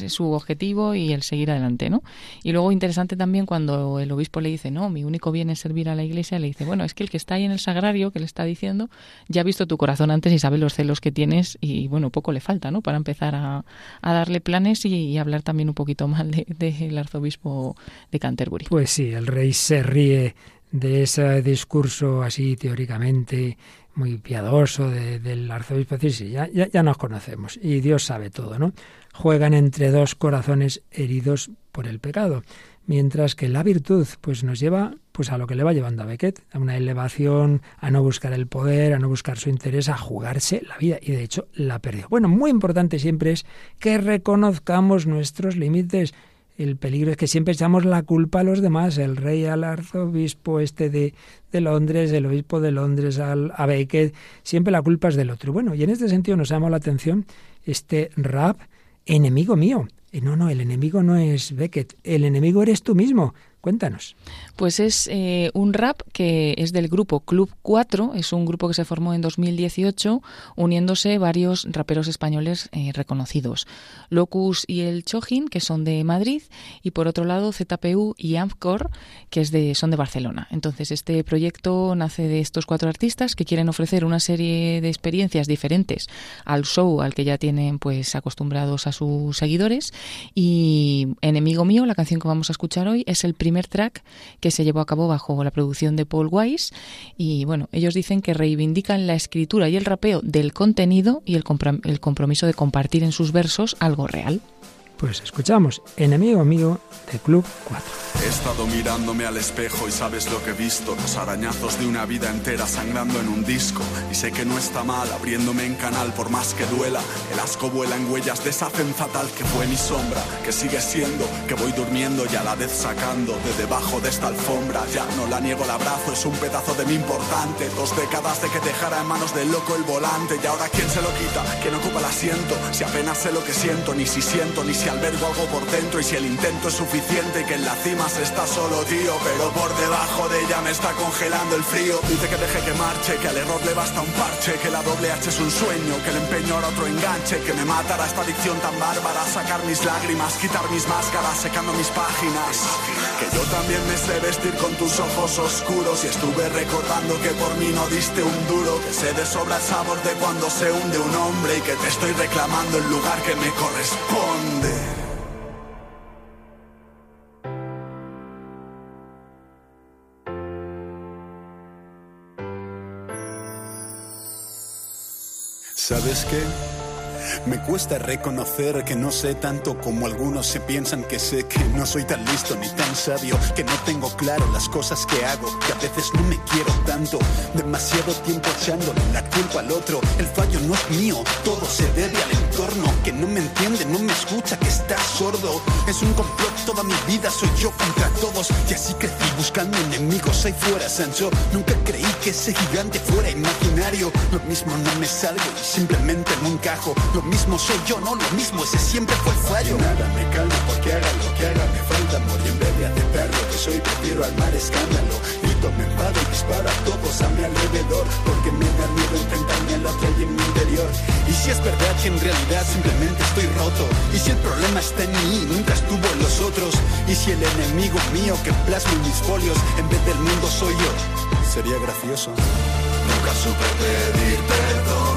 su objetivo y el seguir adelante, ¿no? Y luego interesante también cuando el obispo le dice, no, mi único bien es servir a la iglesia, le dice, bueno, es que el que está ahí en el sagrario, que le está diciendo, ya ha visto tu corazón antes y sabe los celos que tienes y bueno, poco le falta, ¿no? Para empezar a, darle planes y, hablar también un poquito mal del de, arzobispo de Canterbury Pues sí, el rey se ríe de ese discurso así teóricamente muy piadoso del arzobispo. Sí, ya, ya, ya nos conocemos y Dios sabe todo, ¿no? Juegan entre dos corazones heridos por el pecado mientras que la virtud pues nos lleva pues a lo que le va llevando a Beckett, a una elevación, a no buscar el poder, a no buscar su interés, a jugarse la vida y de hecho la perdió. Bueno, muy importante siempre es que reconozcamos nuestros límites. El peligro es que siempre echamos la culpa a los demás, el rey al arzobispo este de, de Londres, el obispo de Londres al, a Beckett, siempre la culpa es del otro. Bueno, y en este sentido nos llama la atención este rap enemigo mío. Eh, no, no, el enemigo no es Beckett, el enemigo eres tú mismo. Cuéntanos. Pues es eh, un rap que es del grupo Club 4, es un grupo que se formó en 2018 uniéndose varios raperos españoles eh, reconocidos. Locus y el Chojin, que son de Madrid, y por otro lado ZPU y Amcor, que es de, son de Barcelona. Entonces este proyecto nace de estos cuatro artistas que quieren ofrecer una serie de experiencias diferentes al show al que ya tienen pues acostumbrados a sus seguidores y Enemigo mío, la canción que vamos a escuchar hoy, es el primer track que se llevó a cabo bajo la producción de Paul Weiss y bueno, ellos dicen que reivindican la escritura y el rapeo del contenido y el, el compromiso de compartir en sus versos algo real. Pues escuchamos Enemigo Amigo de Club 4. He estado mirándome al espejo y sabes lo que he visto, los arañazos de una vida entera sangrando en un disco. Y sé que no está mal abriéndome en canal por más que duela. El asco vuela en huellas de esa fatal que fue mi sombra, que sigue siendo, que voy durmiendo y a la vez sacando de debajo de esta alfombra. Ya no la niego el abrazo, es un pedazo de mi importante. Dos décadas de que dejara en manos del loco el volante. Y ahora quién se lo quita, quién ocupa el asiento. Si apenas sé lo que siento, ni si siento, ni si albergo algo por dentro y si el intento es suficiente que en la cima se está solo tío pero por debajo de ella me está congelando el frío. Dice que deje que marche que al error le basta un parche que la doble H es un sueño que el empeño era otro enganche que me matará esta adicción tan bárbara sacar mis lágrimas quitar mis máscaras secando mis páginas. Que yo también me sé vestir con tus ojos oscuros y estuve recordando que por mí no diste un duro que se de sobra el sabor de cuando se hunde un hombre y que te estoy reclamando el lugar que me corresponde ¿Sabes qué? Me cuesta reconocer que no sé tanto como algunos se piensan que sé que no soy tan listo ni tan sabio, que no tengo claro las cosas que hago, que a veces no me quiero tanto, demasiado tiempo echándole la culpa al otro, el fallo no es mío, todo se debe al entorno, que no me entiende, no me escucha, que está sordo, es un complot toda mi vida, soy yo contra todos, y así crecí buscando enemigos ahí fuera, Sancho, nunca creí que ese gigante fuera imaginario, lo mismo no me salgo y simplemente no encajo, lo mismo soy yo, no lo mismo, ese siempre fue el fallo. nada me calma porque haga lo que haga, me falta y en vez de aceptar que soy, prefiero al mar escándalo. Grito, me enfado y disparo a todos a mi alrededor, porque me da miedo enfrentarme a que hay en mi interior. Y si es verdad que en realidad simplemente estoy roto, y si el problema está en mí, nunca estuvo en los otros, y si el enemigo mío que plasma en mis folios, en vez del mundo soy yo, sería gracioso. Nunca supe pedir perdón,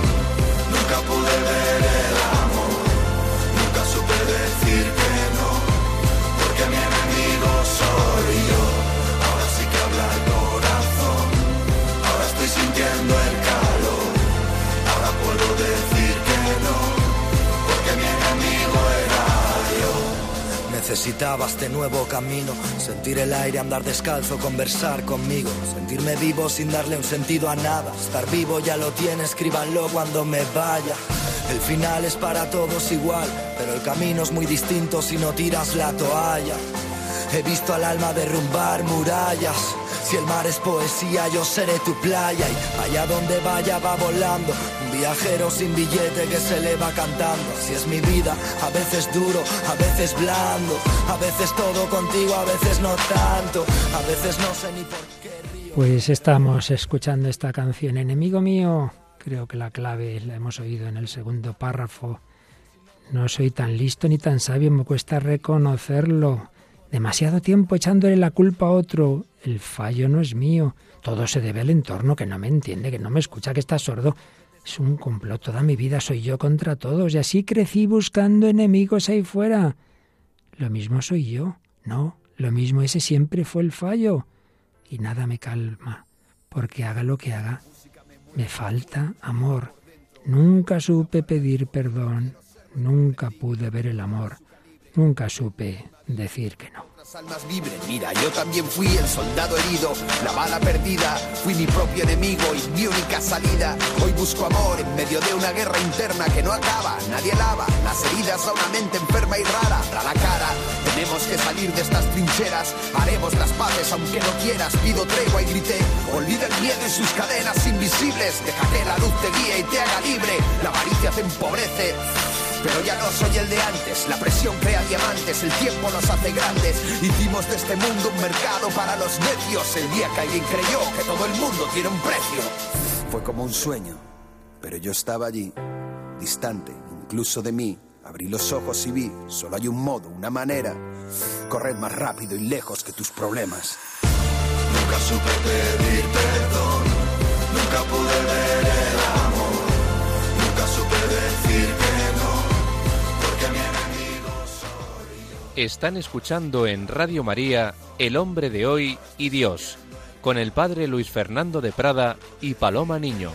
Necesitaba este nuevo camino, sentir el aire, andar descalzo, conversar conmigo, sentirme vivo sin darle un sentido a nada. Estar vivo ya lo tiene, escríbanlo cuando me vaya. El final es para todos igual, pero el camino es muy distinto si no tiras la toalla. He visto al alma derrumbar murallas. Si el mar es poesía, yo seré tu playa y allá donde vaya va volando. Viajero sin billete que se le va cantando. Así es mi vida, a veces duro, a veces blando. A veces todo contigo, a veces no tanto. A veces no sé ni por qué. Pues estamos escuchando esta canción, Enemigo mío. Creo que la clave la hemos oído en el segundo párrafo. No soy tan listo ni tan sabio, me cuesta reconocerlo. Demasiado tiempo echándole la culpa a otro. El fallo no es mío. Todo se debe al entorno que no me entiende, que no me escucha, que está sordo. Es un complot. Toda mi vida soy yo contra todos. Y así crecí buscando enemigos ahí fuera. Lo mismo soy yo. No, Lo mismo ese siempre fue el fallo. Y nada me calma, porque haga lo que haga, me falta amor. Nunca supe pedir perdón, nunca pude ver el amor, nunca supe decir que no almas libres, mira, yo también fui el soldado herido, la bala perdida, fui mi propio enemigo y mi única salida. Hoy busco amor en medio de una guerra interna que no acaba, nadie lava, las heridas a una mente enferma y rara. A la cara, tenemos que salir de estas trincheras, haremos las paces aunque no quieras, pido tregua y grité. Olvida el miedo y sus cadenas invisibles, deja que la luz te guíe y te haga libre, la avaricia te empobrece. Pero ya no soy el de antes, la presión crea diamantes, el tiempo nos hace grandes. Hicimos de este mundo un mercado para los necios, el día que alguien creyó que todo el mundo tiene un precio. Fue como un sueño, pero yo estaba allí, distante, incluso de mí. Abrí los ojos y vi, solo hay un modo, una manera, correr más rápido y lejos que tus problemas. Nunca supe pedir perdón, nunca pude ver Están escuchando en Radio María El hombre de hoy y Dios, con el padre Luis Fernando de Prada y Paloma Niño.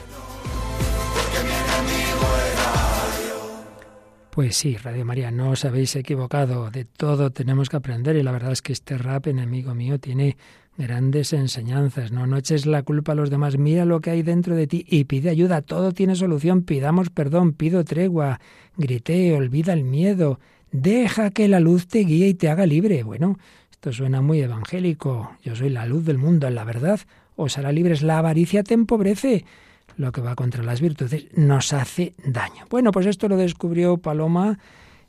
Pues sí, Radio María, no os habéis equivocado, de todo tenemos que aprender y la verdad es que este rap, enemigo mío, tiene grandes enseñanzas. No, no eches la culpa a los demás, mira lo que hay dentro de ti y pide ayuda, todo tiene solución, pidamos perdón, pido tregua, grité, olvida el miedo, Deja que la luz te guíe y te haga libre. Bueno, esto suena muy evangélico. Yo soy la luz del mundo, la verdad. Os hará libres. La avaricia te empobrece. Lo que va contra las virtudes nos hace daño. Bueno, pues esto lo descubrió Paloma,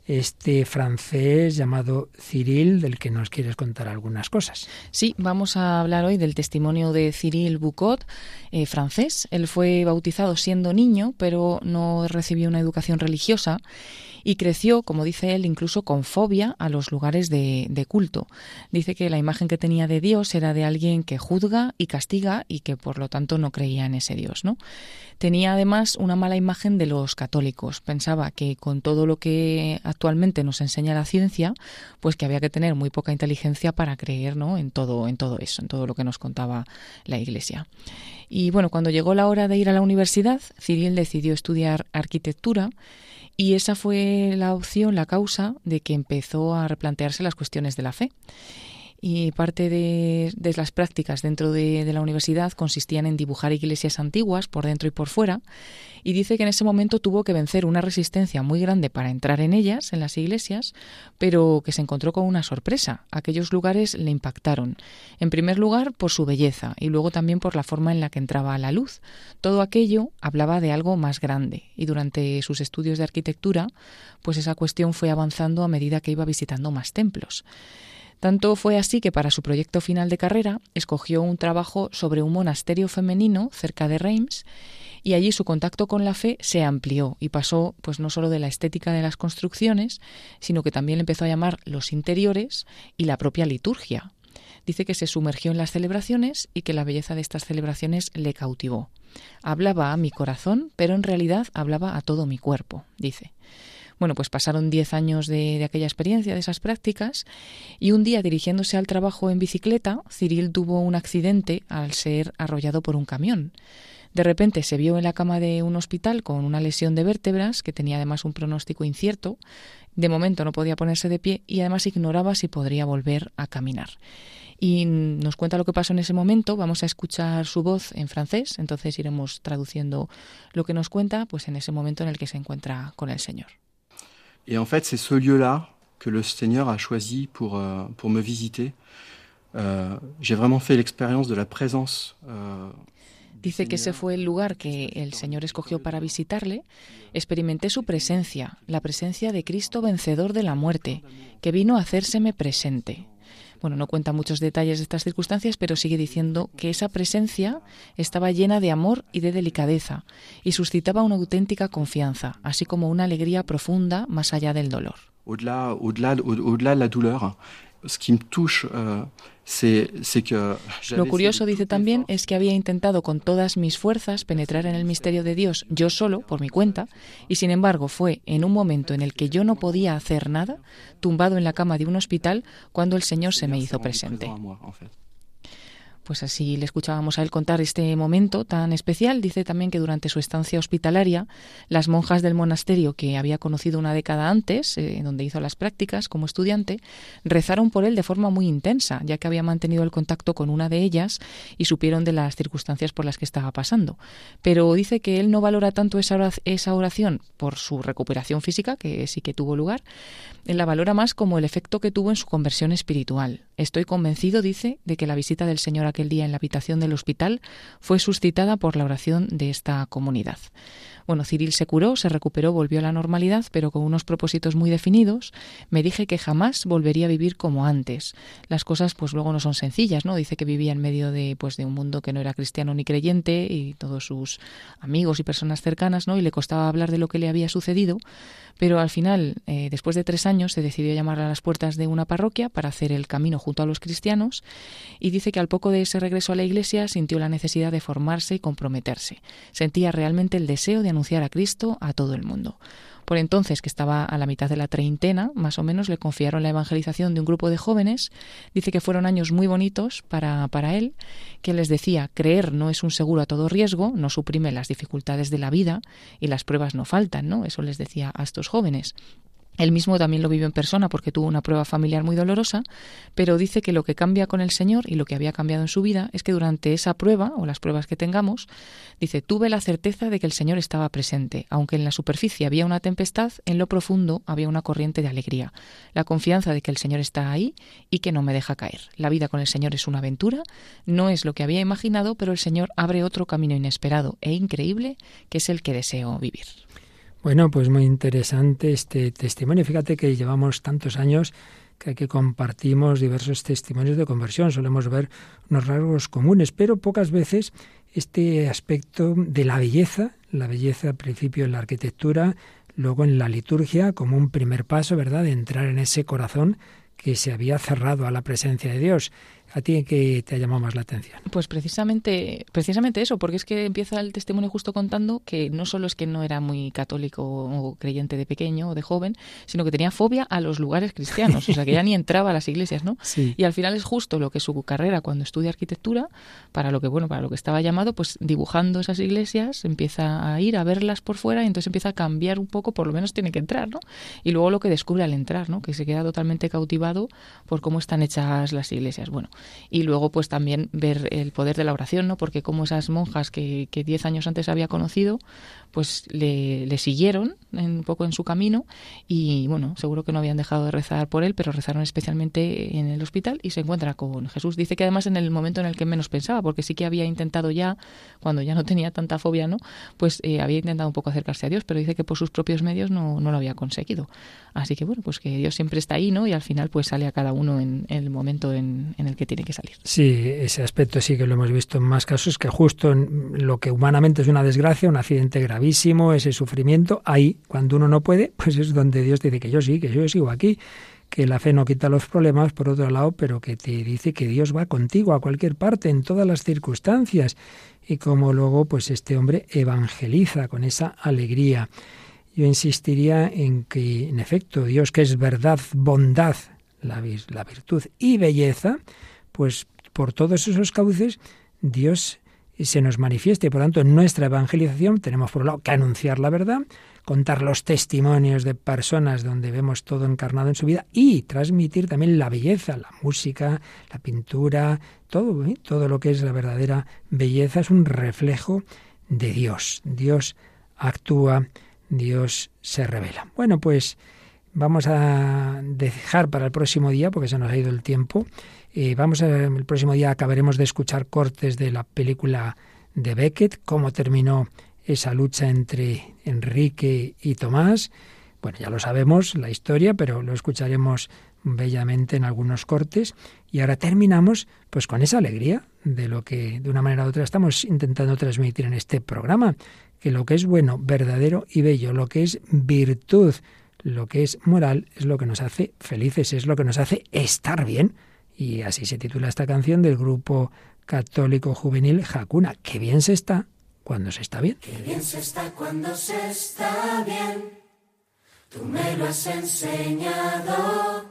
este francés llamado Cyril, del que nos quieres contar algunas cosas. Sí, vamos a hablar hoy del testimonio de Cyril Boucot, eh, francés. Él fue bautizado siendo niño, pero no recibió una educación religiosa y creció, como dice él, incluso con fobia a los lugares de, culto. Dice que la imagen que tenía de Dios era de alguien que juzga y castiga y que por lo tanto no creía en ese Dios, ¿no? Tenía además una mala imagen de los católicos. Pensaba que con todo lo que actualmente nos enseña la ciencia, pues que había que tener muy poca inteligencia para creer, ¿no? En todo, en todo eso, en todo lo que nos contaba la Iglesia. Y bueno, cuando llegó la hora de ir a la universidad, Cyril decidió estudiar arquitectura y esa fue la opción, la causa de que empezó a replantearse las cuestiones de la fe y parte de, las prácticas dentro de, la universidad consistían en dibujar iglesias antiguas por dentro y por fuera y dice que en ese momento tuvo que vencer una resistencia muy grande para entrar en ellas, en las iglesias, pero que se encontró con una sorpresa. Aquellos lugares le impactaron. En primer lugar, por su belleza y luego también por la forma en la que entraba la luz. Todo aquello hablaba de algo más grande y durante sus estudios de arquitectura, pues esa cuestión fue avanzando a medida que iba visitando más templos. Tanto fue así que para su proyecto final de carrera escogió un trabajo sobre un monasterio femenino cerca de Reims y allí su contacto con la fe se amplió y pasó pues no solo de la estética de las construcciones, sino que también empezó a llamar los interiores y la propia liturgia. Dice que se sumergió en las celebraciones y que la belleza de estas celebraciones le cautivó. Hablaba a mi corazón, pero en realidad hablaba a todo mi cuerpo, dice. Bueno, pues pasaron diez años de, aquella experiencia, de esas prácticas, y un día dirigiéndose al trabajo en bicicleta, Cyril tuvo un accidente al ser arrollado por un camión. De repente se vio en la cama de un hospital con una lesión de vértebras, que tenía además un pronóstico incierto. De momento no podía ponerse de pie y además ignoraba si podría volver a caminar. Y nos cuenta lo que pasó en ese momento. Vamos a escuchar su voz en francés, entonces iremos traduciendo lo que nos cuenta, pues en ese momento en el que se encuentra con el Señor. Et en fait, c'est ce lieu-là que le Seigneur a choisi pour, euh, pour me visiter. Euh, j'ai vraiment fait l'expérience de la présence. Euh, Dice que ese fue el lugar que el Señor escogió para visitarle. Experimenté su presencia, la presencia de Cristo vencedor de la muerte, que vino a hacérseme presente. Bueno, no cuenta muchos detalles de estas circunstancias, pero sigue diciendo que esa presencia estaba llena de amor y de delicadeza y suscitaba una auténtica confianza, así como una alegría profunda más allá del dolor. Au-delà, au-delà, de la douleur, ce qui me touche, euh, Lo curioso, dice también, es que había intentado con todas mis fuerzas penetrar en el misterio de Dios yo solo, por mi cuenta, y sin embargo fue en un momento en el que yo no podía hacer nada, tumbado en la cama de un hospital, cuando el Señor se me hizo presente pues así le escuchábamos a él contar este momento tan especial. Dice también que durante su estancia hospitalaria, las monjas del monasterio que había conocido una década antes, eh, donde hizo las prácticas como estudiante, rezaron por él de forma muy intensa, ya que había mantenido el contacto con una de ellas y supieron de las circunstancias por las que estaba pasando. Pero dice que él no valora tanto esa oración por su recuperación física, que sí que tuvo lugar, él la valora más como el efecto que tuvo en su conversión espiritual. Estoy convencido, dice, de que la visita del Señor aquel día en la habitación del hospital fue suscitada por la oración de esta comunidad. Bueno, Cyril se curó, se recuperó, volvió a la normalidad, pero con unos propósitos muy definidos. Me dije que jamás volvería a vivir como antes. Las cosas, pues luego no son sencillas, ¿no? Dice que vivía en medio de, pues, de un mundo que no era cristiano ni creyente y todos sus amigos y personas cercanas, ¿no? Y le costaba hablar de lo que le había sucedido. Pero al final, eh, después de tres años, se decidió llamar a las puertas de una parroquia para hacer el camino junto a los cristianos y dice que al poco de ese regreso a la iglesia sintió la necesidad de formarse y comprometerse. Sentía realmente el deseo de anunciar a Cristo a todo el mundo. Por entonces, que estaba a la mitad de la treintena, más o menos, le confiaron la evangelización de un grupo de jóvenes. Dice que fueron años muy bonitos para, para él, que les decía, creer no es un seguro a todo riesgo, no suprime las dificultades de la vida y las pruebas no faltan, ¿no? Eso les decía a estos jóvenes. Él mismo también lo vivió en persona porque tuvo una prueba familiar muy dolorosa, pero dice que lo que cambia con el Señor y lo que había cambiado en su vida es que durante esa prueba o las pruebas que tengamos, dice, tuve la certeza de que el Señor estaba presente. Aunque en la superficie había una tempestad, en lo profundo había una corriente de alegría. La confianza de que el Señor está ahí y que no me deja caer. La vida con el Señor es una aventura, no es lo que había imaginado, pero el Señor abre otro camino inesperado e increíble que es el que deseo vivir. Bueno, pues muy interesante este testimonio. Fíjate que llevamos tantos años que compartimos diversos testimonios de conversión. Solemos ver unos rasgos comunes, pero pocas veces este aspecto de la belleza, la belleza al principio en la arquitectura, luego en la liturgia, como un primer paso, ¿verdad?, de entrar en ese corazón que se había cerrado a la presencia de Dios. ¿A ti qué te ha llamado más la atención? Pues precisamente, precisamente eso, porque es que empieza el testimonio justo contando que no solo es que no era muy católico o creyente de pequeño o de joven, sino que tenía fobia a los lugares cristianos, o sea que ya ni entraba a las iglesias, ¿no? Sí. Y al final es justo lo que su carrera cuando estudia arquitectura, para lo que bueno, para lo que estaba llamado, pues dibujando esas iglesias, empieza a ir a verlas por fuera y entonces empieza a cambiar un poco, por lo menos tiene que entrar, ¿no? Y luego lo que descubre al entrar, ¿no? Que se queda totalmente cautivado por cómo están hechas las iglesias. Bueno, y luego pues también ver el poder de la oración, ¿no? Porque como esas monjas que, que diez años antes había conocido, pues le, siguieron un poco en su camino y bueno, seguro que no habían dejado de rezar por él, pero rezaron especialmente en el hospital y se encuentra con Jesús. Dice que además en el momento en el que menos pensaba, porque sí que había intentado ya, cuando ya no tenía tanta fobia, ¿no? Pues eh, había intentado un poco acercarse a Dios, pero dice que por sus propios medios no, no lo había conseguido. Así que bueno, pues que Dios siempre está ahí, ¿no? Y al final pues sale a cada uno en, el momento en, en, el que tiene que salir. Sí, ese aspecto sí que lo hemos visto en más casos, que justo en lo que humanamente es una desgracia, un accidente gravísimo, ese sufrimiento, ahí, cuando uno no puede, pues es donde Dios dice que yo sí, que yo sigo aquí que la fe no quita los problemas, por otro lado, pero que te dice que Dios va contigo a cualquier parte, en todas las circunstancias, y como luego, pues este hombre evangeliza con esa alegría. Yo insistiría en que, en efecto, Dios que es verdad, bondad, la, la virtud y belleza, pues por todos esos cauces, Dios se nos manifieste. Por tanto, en nuestra evangelización tenemos por un lado que anunciar la verdad, contar los testimonios de personas donde vemos todo encarnado en su vida y transmitir también la belleza, la música, la pintura, todo, ¿eh? todo lo que es la verdadera belleza es un reflejo de Dios. Dios actúa, Dios se revela. Bueno, pues vamos a dejar para el próximo día, porque se nos ha ido el tiempo. Eh, vamos a, el próximo día acabaremos de escuchar cortes de la película de Beckett, cómo terminó esa lucha entre Enrique y Tomás. Bueno, ya lo sabemos, la historia, pero lo escucharemos bellamente en algunos cortes. Y ahora terminamos pues con esa alegría de lo que de una manera u otra estamos intentando transmitir en este programa, que lo que es bueno, verdadero y bello, lo que es virtud, lo que es moral, es lo que nos hace felices, es lo que nos hace estar bien. Y así se titula esta canción del grupo católico juvenil Hakuna. Qué bien se está cuando se está bien. Qué bien se está cuando se está bien. Tú me lo has enseñado.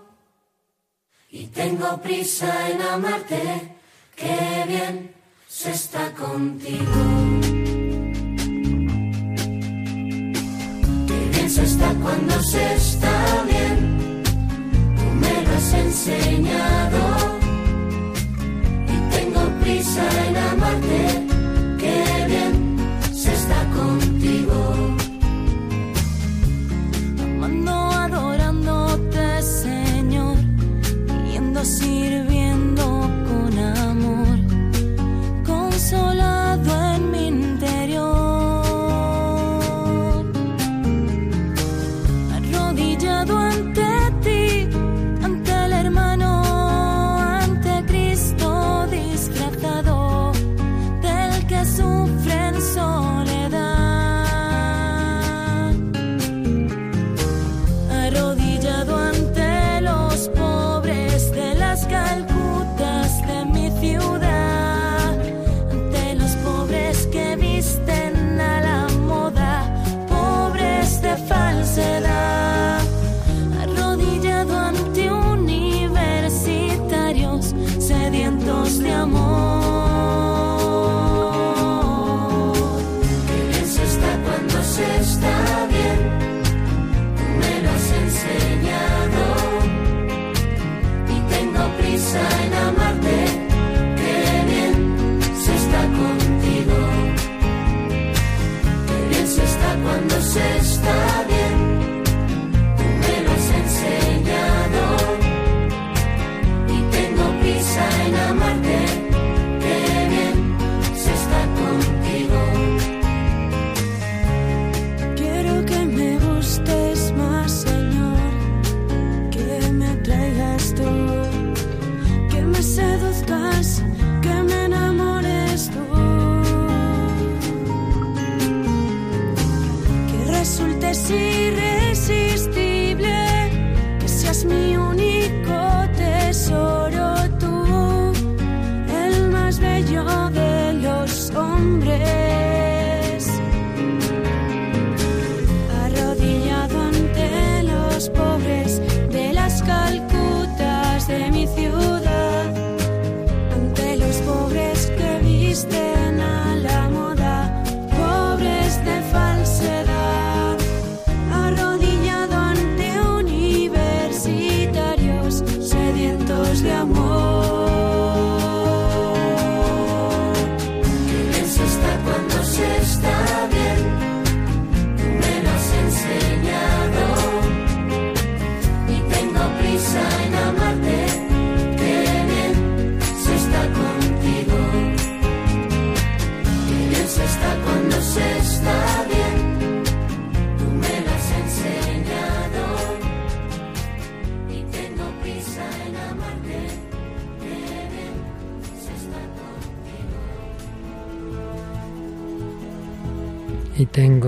Y tengo prisa en amarte. Qué bien se está contigo. Qué bien se está cuando se está bien. Tú me lo has enseñado prisa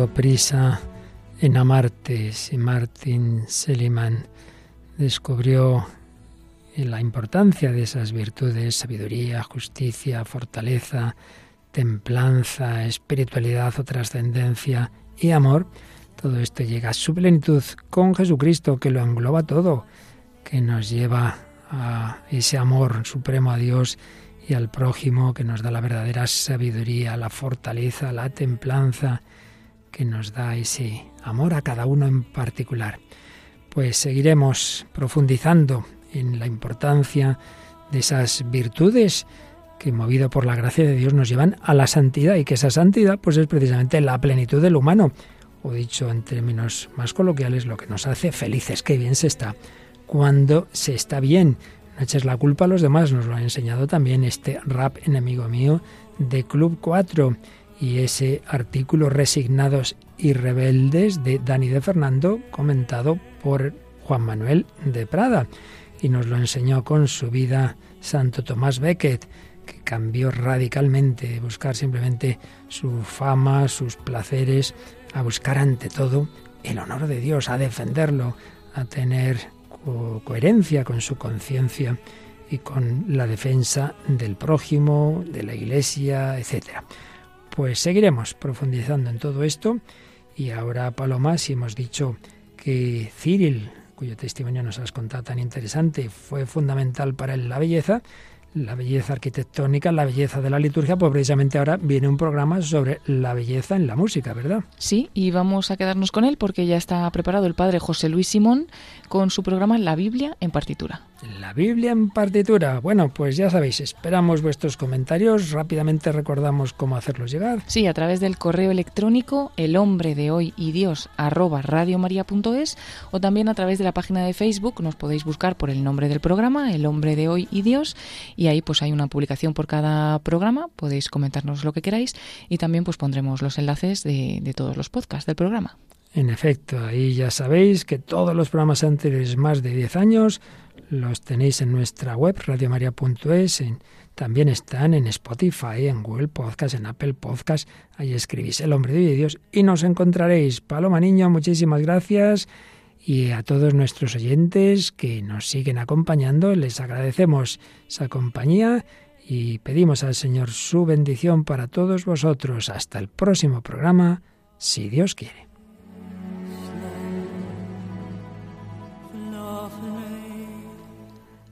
prisa en amarte. Si Martin Seliman descubrió la importancia de esas virtudes, sabiduría, justicia, fortaleza, templanza, espiritualidad o trascendencia y amor, todo esto llega a su plenitud con Jesucristo que lo engloba todo, que nos lleva a ese amor supremo a Dios y al prójimo, que nos da la verdadera sabiduría, la fortaleza, la templanza, que nos da ese amor a cada uno en particular. Pues seguiremos profundizando en la importancia de esas virtudes que movido por la gracia de Dios nos llevan a la santidad y que esa santidad pues es precisamente la plenitud del humano o dicho en términos más coloquiales lo que nos hace felices, qué bien se está cuando se está bien. No eches la culpa a los demás, nos lo ha enseñado también este rap enemigo mío de Club 4 y ese artículo Resignados y Rebeldes de Dani de Fernando, comentado por Juan Manuel de Prada, y nos lo enseñó con su vida Santo Tomás Becket, que cambió radicalmente de buscar simplemente su fama, sus placeres, a buscar ante todo el honor de Dios, a defenderlo, a tener coherencia con su conciencia y con la defensa del prójimo, de la Iglesia, etc. Pues seguiremos profundizando en todo esto y ahora, Paloma, si hemos dicho que Cyril, cuyo testimonio nos has contado tan interesante, fue fundamental para él la belleza, la belleza arquitectónica, la belleza de la liturgia, pues precisamente ahora viene un programa sobre la belleza en la música, ¿verdad? Sí, y vamos a quedarnos con él porque ya está preparado el padre José Luis Simón con su programa La Biblia en partitura. La Biblia en partitura. Bueno, pues ya sabéis, esperamos vuestros comentarios. Rápidamente recordamos cómo hacerlos llegar. Sí, a través del correo electrónico el hombre de hoy y Dios arroba radiomaria.es o también a través de la página de Facebook. Nos podéis buscar por el nombre del programa, el hombre de hoy y Dios, y ahí pues hay una publicación por cada programa. Podéis comentarnos lo que queráis y también pues pondremos los enlaces de, de todos los podcasts del programa. En efecto, ahí ya sabéis que todos los programas anteriores, más de 10 años, los tenéis en nuestra web, radiomaria.es. También están en Spotify, en Google Podcast, en Apple Podcast. Ahí escribís El Hombre de Dios y nos encontraréis. Paloma Niño, muchísimas gracias. Y a todos nuestros oyentes que nos siguen acompañando, les agradecemos esa compañía y pedimos al Señor su bendición para todos vosotros. Hasta el próximo programa, si Dios quiere.